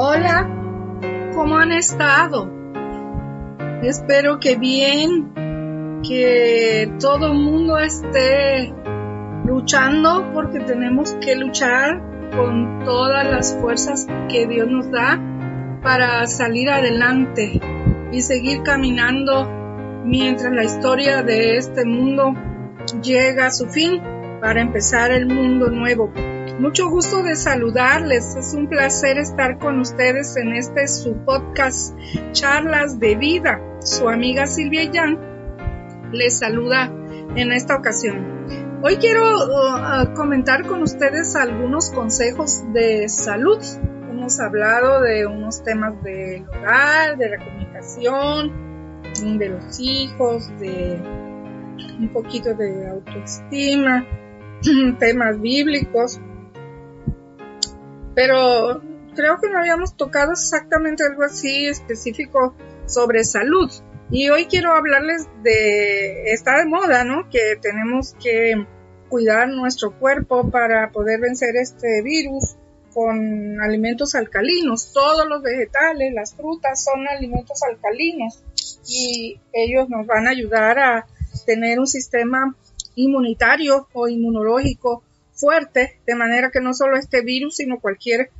Hola, ¿cómo han estado? Espero que bien, que todo el mundo esté luchando porque tenemos que luchar con todas las fuerzas que Dios nos da para salir adelante y seguir caminando mientras la historia de este mundo llega a su fin para empezar el mundo nuevo. Mucho gusto de saludarles. Es un placer estar con ustedes en este su podcast Charlas de Vida. Su amiga Silvia Yang les saluda en esta ocasión. Hoy quiero uh, comentar con ustedes algunos consejos de salud. Hemos hablado de unos temas del hogar, de la comunicación, de los hijos, de un poquito de autoestima, temas bíblicos pero creo que no habíamos tocado exactamente algo así específico sobre salud. Y hoy quiero hablarles de, está de moda, ¿no? Que tenemos que cuidar nuestro cuerpo para poder vencer este virus con alimentos alcalinos. Todos los vegetales, las frutas son alimentos alcalinos y ellos nos van a ayudar a tener un sistema inmunitario o inmunológico fuerte, de manera que no solo este virus, sino cualquier,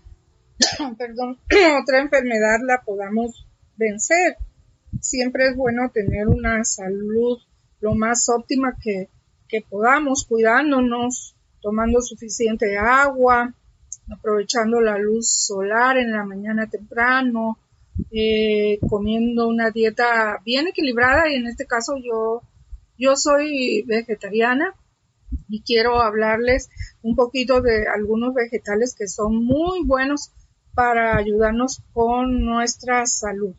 otra enfermedad la podamos vencer. Siempre es bueno tener una salud lo más óptima que, que podamos, cuidándonos, tomando suficiente agua, aprovechando la luz solar en la mañana temprano, eh, comiendo una dieta bien equilibrada y en este caso yo, yo soy vegetariana, y quiero hablarles un poquito de algunos vegetales que son muy buenos para ayudarnos con nuestra salud.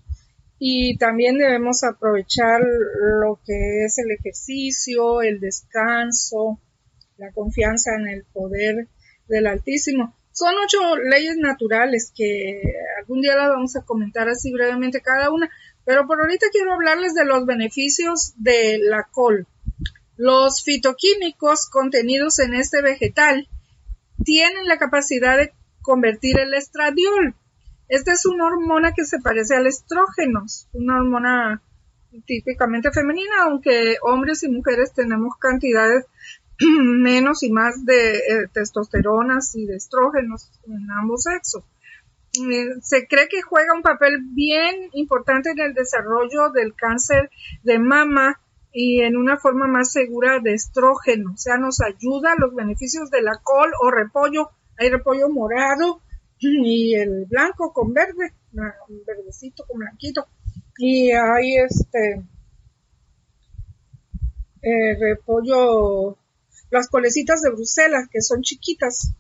Y también debemos aprovechar lo que es el ejercicio, el descanso, la confianza en el poder del Altísimo. Son ocho leyes naturales que algún día las vamos a comentar así brevemente cada una, pero por ahorita quiero hablarles de los beneficios de la col. Los fitoquímicos contenidos en este vegetal tienen la capacidad de convertir el estradiol. Esta es una hormona que se parece al estrógeno, una hormona típicamente femenina, aunque hombres y mujeres tenemos cantidades menos y más de eh, testosteronas y de estrógenos en ambos sexos. Eh, se cree que juega un papel bien importante en el desarrollo del cáncer de mama y en una forma más segura de estrógeno. O sea, nos ayuda los beneficios de la col o repollo. Hay repollo morado y el blanco con verde, verdecito con blanquito. Y hay este eh, repollo, las colecitas de Bruselas, que son chiquitas.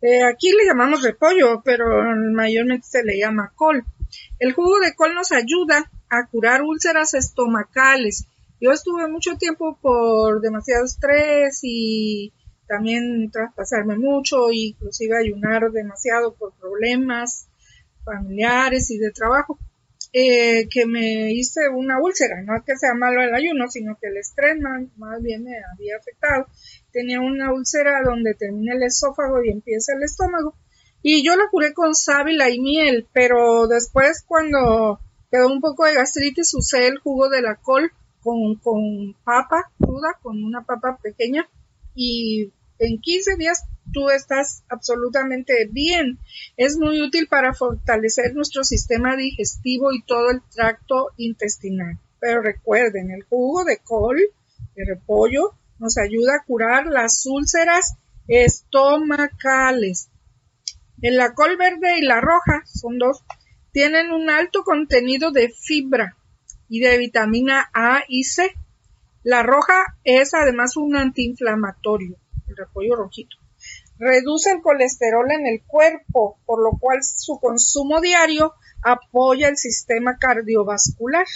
Eh, aquí le llamamos repollo, pero mayormente se le llama col. El jugo de col nos ayuda a curar úlceras estomacales yo estuve mucho tiempo por demasiado estrés y también traspasarme mucho, inclusive ayunar demasiado por problemas familiares y de trabajo, eh, que me hice una úlcera. No es que sea malo el ayuno, sino que el estrés más, bien me había afectado. Tenía una úlcera donde termina el esófago y empieza el estómago. Y yo la curé con sábila y miel, pero después cuando quedó un poco de gastritis usé el jugo de la col con, con papa cruda, con una papa pequeña y en 15 días tú estás absolutamente bien. Es muy útil para fortalecer nuestro sistema digestivo y todo el tracto intestinal. Pero recuerden, el jugo de col, de repollo, nos ayuda a curar las úlceras estomacales. En la col verde y la roja, son dos, tienen un alto contenido de fibra, y de vitamina A y C. La roja es además un antiinflamatorio, el repollo rojito. reduce el colesterol en el cuerpo, por lo cual su consumo diario apoya el sistema cardiovascular.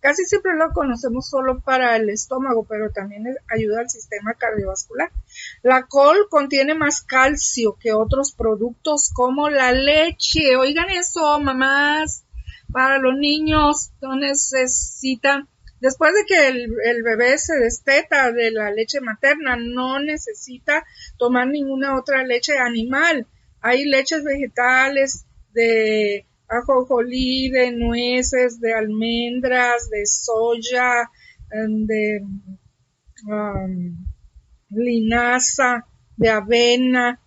Casi siempre lo conocemos solo para el estómago, pero también ayuda al sistema cardiovascular. La col contiene más calcio que otros productos como la leche. Oigan eso, mamás, para los niños no necesitan, después de que el, el bebé se desteta de la leche materna, no necesita tomar ninguna otra leche animal. Hay leches vegetales de ajonjolí, de nueces, de almendras, de soya, em, de um, linaza, de avena.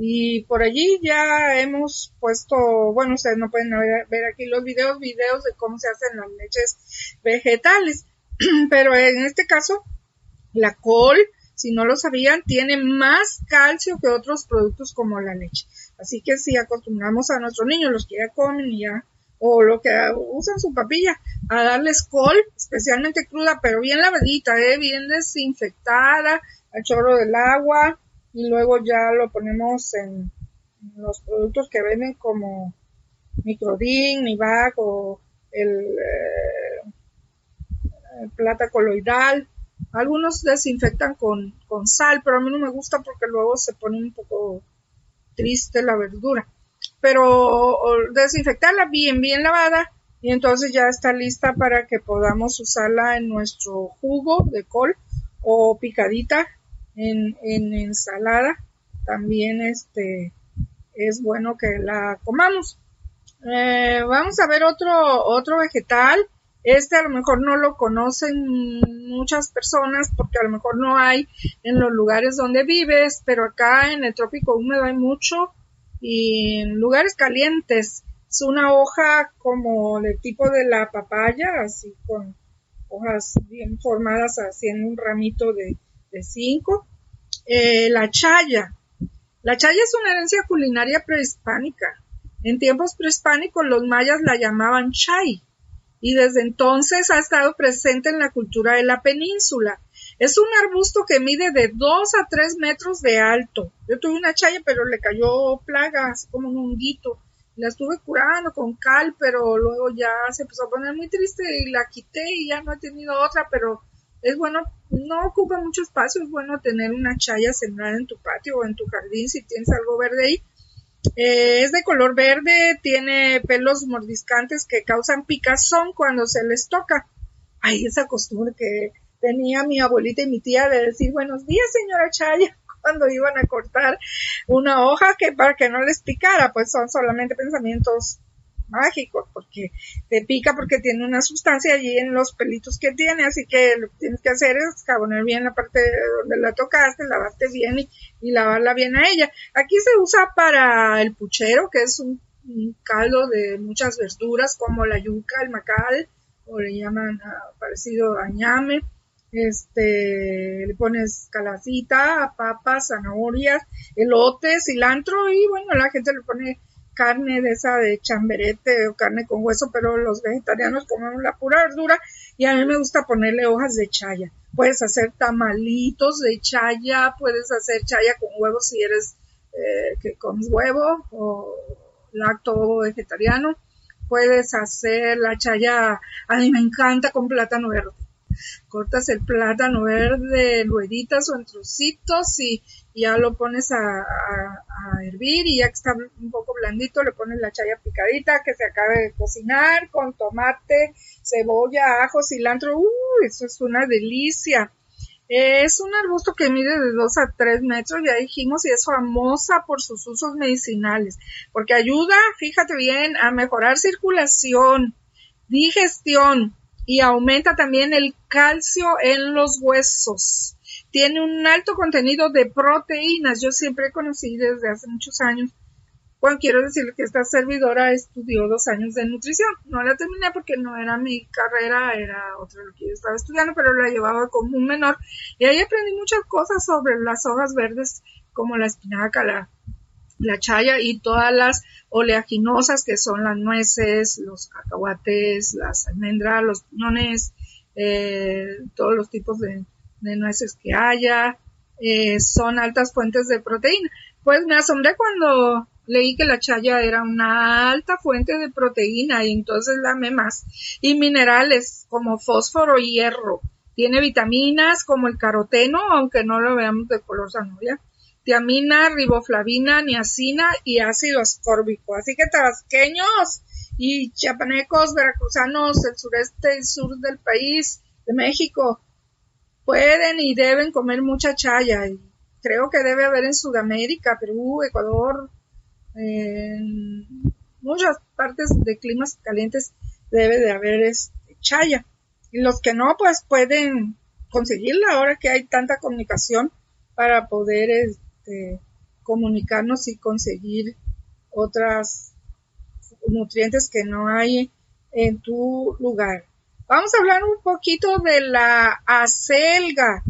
Y por allí ya hemos puesto, bueno, ustedes no pueden ver, aquí los videos, videos de cómo se hacen las leches vegetales. Pero en este caso, la col, si no lo sabían, tiene más calcio que otros productos como la leche. Así que si acostumbramos a nuestros niños, los que ya comen y ya, o lo que usan su papilla, a darles col, especialmente cruda, pero bien lavadita, ¿eh? bien desinfectada, al chorro del agua, y luego ya lo ponemos en, los productos que venden como Microdin, Nivac o el, eh, el plata coloidal. Algunos desinfectan con, con sal, pero a mí no me gusta porque luego se pone un poco triste la verdura. Pero desinfectarla bien, bien lavada y entonces ya está lista para que podamos usarla en nuestro jugo de col o picadita en, en ensalada. También este es bueno que la comamos. Eh, vamos a ver otro, otro vegetal. Este a lo mejor no lo conocen muchas personas porque a lo mejor no hay en los lugares donde vives, pero acá en el trópico húmedo hay mucho y en lugares calientes es una hoja como del tipo de la papaya, así con hojas bien formadas haciendo un ramito de, cinco. Eh, la chaya. La chaya es una herencia culinaria prehispánica. En tiempos prehispánicos los mayas la llamaban chay y desde entonces ha estado presente en la cultura de la península. Es un arbusto que mide de 2 a 3 metros de alto. Yo tuve una chaya, pero le cayó plaga, así como un honguito. La estuve curando con cal, pero luego ya se empezó a poner muy triste y la quité y ya no he tenido otra, pero es bueno, no ocupa mucho espacio, es bueno tener una chaya sembrada en tu patio o en tu jardín si tienes algo verde ahí eh, es de color verde, tiene pelos mordiscantes que causan picazón cuando se les toca. Hay esa costumbre que tenía mi abuelita y mi tía de decir buenos días, señora Chaya, cuando iban a cortar una hoja que para que no les picara, pues son solamente pensamientos mágico, porque te pica porque tiene una sustancia allí en los pelitos que tiene, así que lo que tienes que hacer es jabonar bien la parte donde la tocaste, lavarte bien y, lavarla bien a ella. Aquí se usa para el puchero, que es un, caldo de muchas verduras como la yuca, el macal, o le llaman ah, parecido a ñame. Este, le pones calacita, papas, zanahorias, elote, cilantro y bueno, la gente le pone carne de esa de chamberete o carne con hueso, pero los vegetarianos comemos la pura verdura y a mí me gusta ponerle hojas de chaya. Puedes hacer tamalitos de chaya, puedes hacer chaya con huevo si eres eh, que comes huevo o lacto vegetariano. Puedes hacer la chaya, a mí me encanta con plátano verde cortas el plátano verde en rueditas o en trocitos y, ya lo pones a, hervir y ya está un poco blandito le pones la chaya picadita que se acabe de cocinar con tomate, cebolla, ajo, cilantro, uh, eso es una delicia. Es un arbusto que mide de 2 a 3 metros, ya dijimos, y es famosa por sus usos medicinales, porque ayuda, fíjate bien, a mejorar circulación, digestión, y aumenta también el calcio en los huesos. Tiene un alto contenido de proteínas. Yo siempre conocí desde hace muchos años. Bueno, quiero decir que esta servidora estudió dos años de nutrición. No la terminé porque no era mi carrera, era otra lo que yo estaba estudiando, pero la llevaba como un menor. Y ahí aprendí muchas cosas sobre las hojas verdes, como la espinaca, la, la chaya y todas las oleaginosas que son las nueces, los cacahuates, las almendras, los piñones, eh, todos los tipos de, nueces que haya, eh, son altas fuentes de proteína. Pues me asombré cuando leí que la chaya era una alta fuente de proteína y entonces amé más. Y minerales como fósforo y hierro. Tiene vitaminas como el caroteno, aunque no lo veamos de color zanahoria. Tiamina, riboflavina, niacina y ácido ascórbico. Así que tabasqueños y chiapanecos, veracruzanos, el sureste y sur del país, de México, pueden y deben comer mucha chaya. Y creo que debe haber en Sudamérica, Perú, Ecuador, en muchas partes de climas calientes debe de haber este, chaya. Y los que no, pues pueden conseguirla ahora que hay tanta comunicación para poder este, comunicarnos y conseguir otras nutrientes que no hay en tu lugar. Vamos a hablar un poquito de la acelga.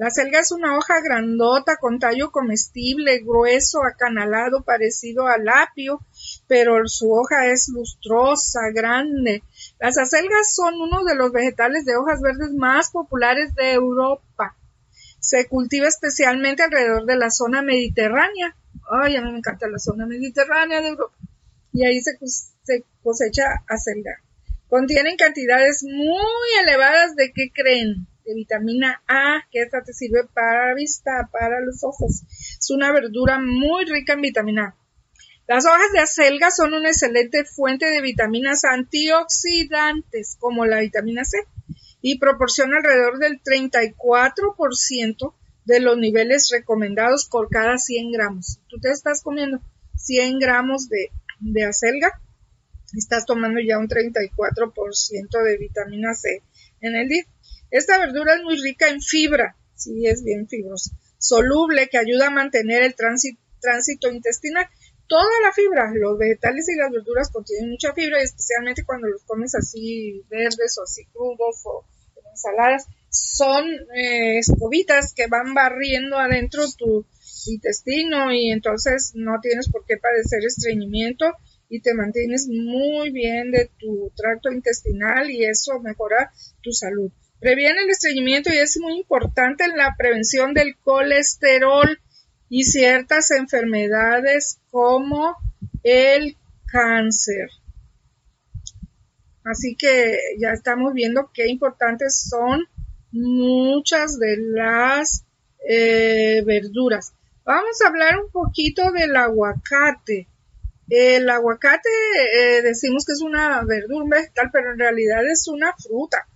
La selga es una hoja grandota con tallo comestible, grueso, acanalado, parecido al apio, pero su hoja es lustrosa, grande. Las acelgas son uno de los vegetales de hojas verdes más populares de Europa. Se cultiva especialmente alrededor de la zona mediterránea. Ay, a mí me encanta la zona mediterránea de Europa. Y ahí se, cosecha acelga. Contienen cantidades muy elevadas de qué creen? De vitamina A, que esta te sirve para la vista, para los ojos. Es una verdura muy rica en vitamina A. Las hojas de acelga son una excelente fuente de vitaminas antioxidantes, como la vitamina C, y proporciona alrededor del 34% de los niveles recomendados por cada 100 gramos. Tú te estás comiendo 100 gramos de, de acelga, estás tomando ya un 34% de vitamina C en el día. Esta verdura es muy rica en fibra, sí es bien fibrosa, soluble que ayuda a mantener el tránsito, intestinal. Toda la fibra, los vegetales y las verduras contienen mucha fibra, especialmente cuando los comes así verdes o así crudos o en ensaladas, son eh, escobitas que van barriendo adentro tu intestino y entonces no tienes por qué padecer estreñimiento y te mantienes muy bien de tu tracto intestinal y eso mejora tu salud. Previene el estreñimiento y es muy importante en la prevención del colesterol y ciertas enfermedades como el cáncer. Así que ya estamos viendo qué importantes son muchas de las eh, verduras. Vamos a hablar un poquito del aguacate. El aguacate eh, decimos que es una verdura vegetal, pero en realidad es una fruta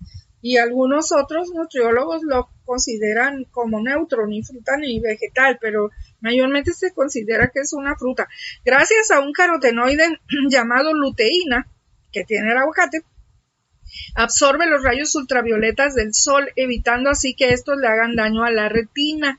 y algunos otros nutriólogos lo consideran como neutro, ni fruta ni vegetal, pero mayormente se considera que es una fruta. Gracias a un carotenoide llamado luteína que tiene el aguacate, absorbe los rayos ultravioletas del sol, evitando así que estos le hagan daño a la retina.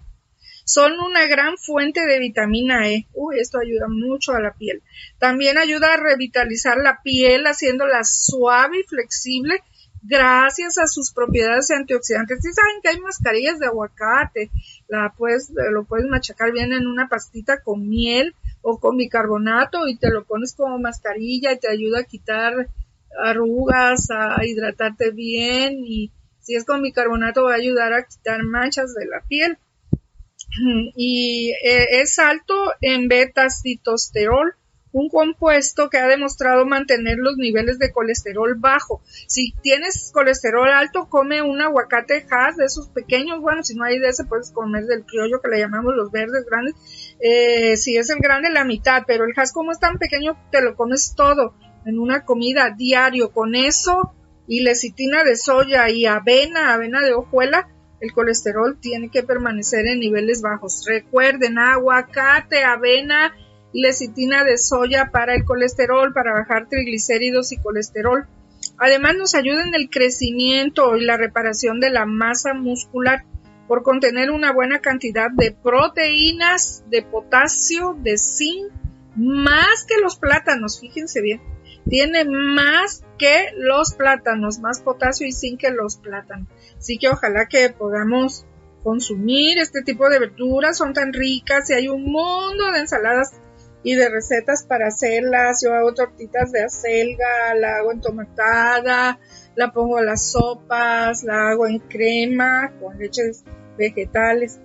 Son una gran fuente de vitamina E. Uy, esto ayuda mucho a la piel. También ayuda a revitalizar la piel, haciéndola suave y flexible gracias a sus propiedades antioxidantes. Si saben que hay mascarillas de aguacate, la puedes, lo puedes machacar bien en una pastita con miel o con bicarbonato y te lo pones como mascarilla y te ayuda a quitar arrugas, a hidratarte bien y si es con bicarbonato va a ayudar a quitar manchas de la piel. Y eh, es alto en beta-citosterol, un compuesto que ha demostrado mantener los niveles de colesterol bajo. Si tienes colesterol alto, come un aguacate Hass de esos pequeños, bueno, si no hay de ese, puedes comer del criollo que le llamamos los verdes grandes. Eh, si es el grande, la mitad, pero el Hass como es tan pequeño, te lo comes todo en una comida diario. Con eso y lecitina de soya y avena, avena de hojuela, el colesterol tiene que permanecer en niveles bajos. Recuerden, aguacate, avena, lecitina de soya para el colesterol, para bajar triglicéridos y colesterol. Además nos ayuda en el crecimiento y la reparación de la masa muscular por contener una buena cantidad de proteínas, de potasio, de zinc, más que los plátanos, fíjense bien. Tiene más que los plátanos, más potasio y zinc que los plátanos. Así que ojalá que podamos consumir este tipo de verduras, son tan ricas y hay un mundo de ensaladas y de recetas para hacerlas. Yo hago tortitas de acelga, la hago entomatada, la pongo a las sopas, la hago en crema con leches vegetales.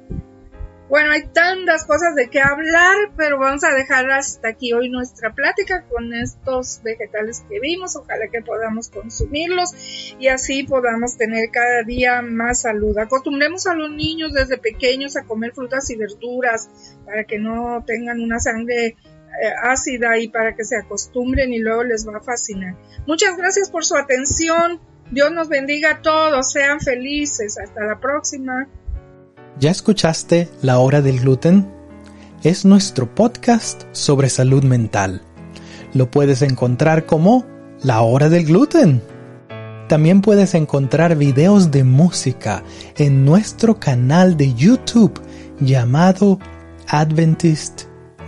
Bueno, hay tantas cosas de qué hablar, pero vamos a dejar hasta aquí hoy nuestra plática con estos vegetales que vimos. Ojalá que podamos consumirlos y así podamos tener cada día más salud. Acostumbremos a los niños desde pequeños a comer frutas y verduras para que no tengan una sangre ácida y para que se acostumbren y luego les va a fascinar. Muchas gracias por su atención. Dios nos bendiga a todos. Sean felices. Hasta la próxima. ¿Ya escuchaste La Hora del Gluten? Es nuestro podcast sobre salud mental. Lo puedes encontrar como La Hora del Gluten. También puedes encontrar videos de música en nuestro canal de YouTube llamado Adventist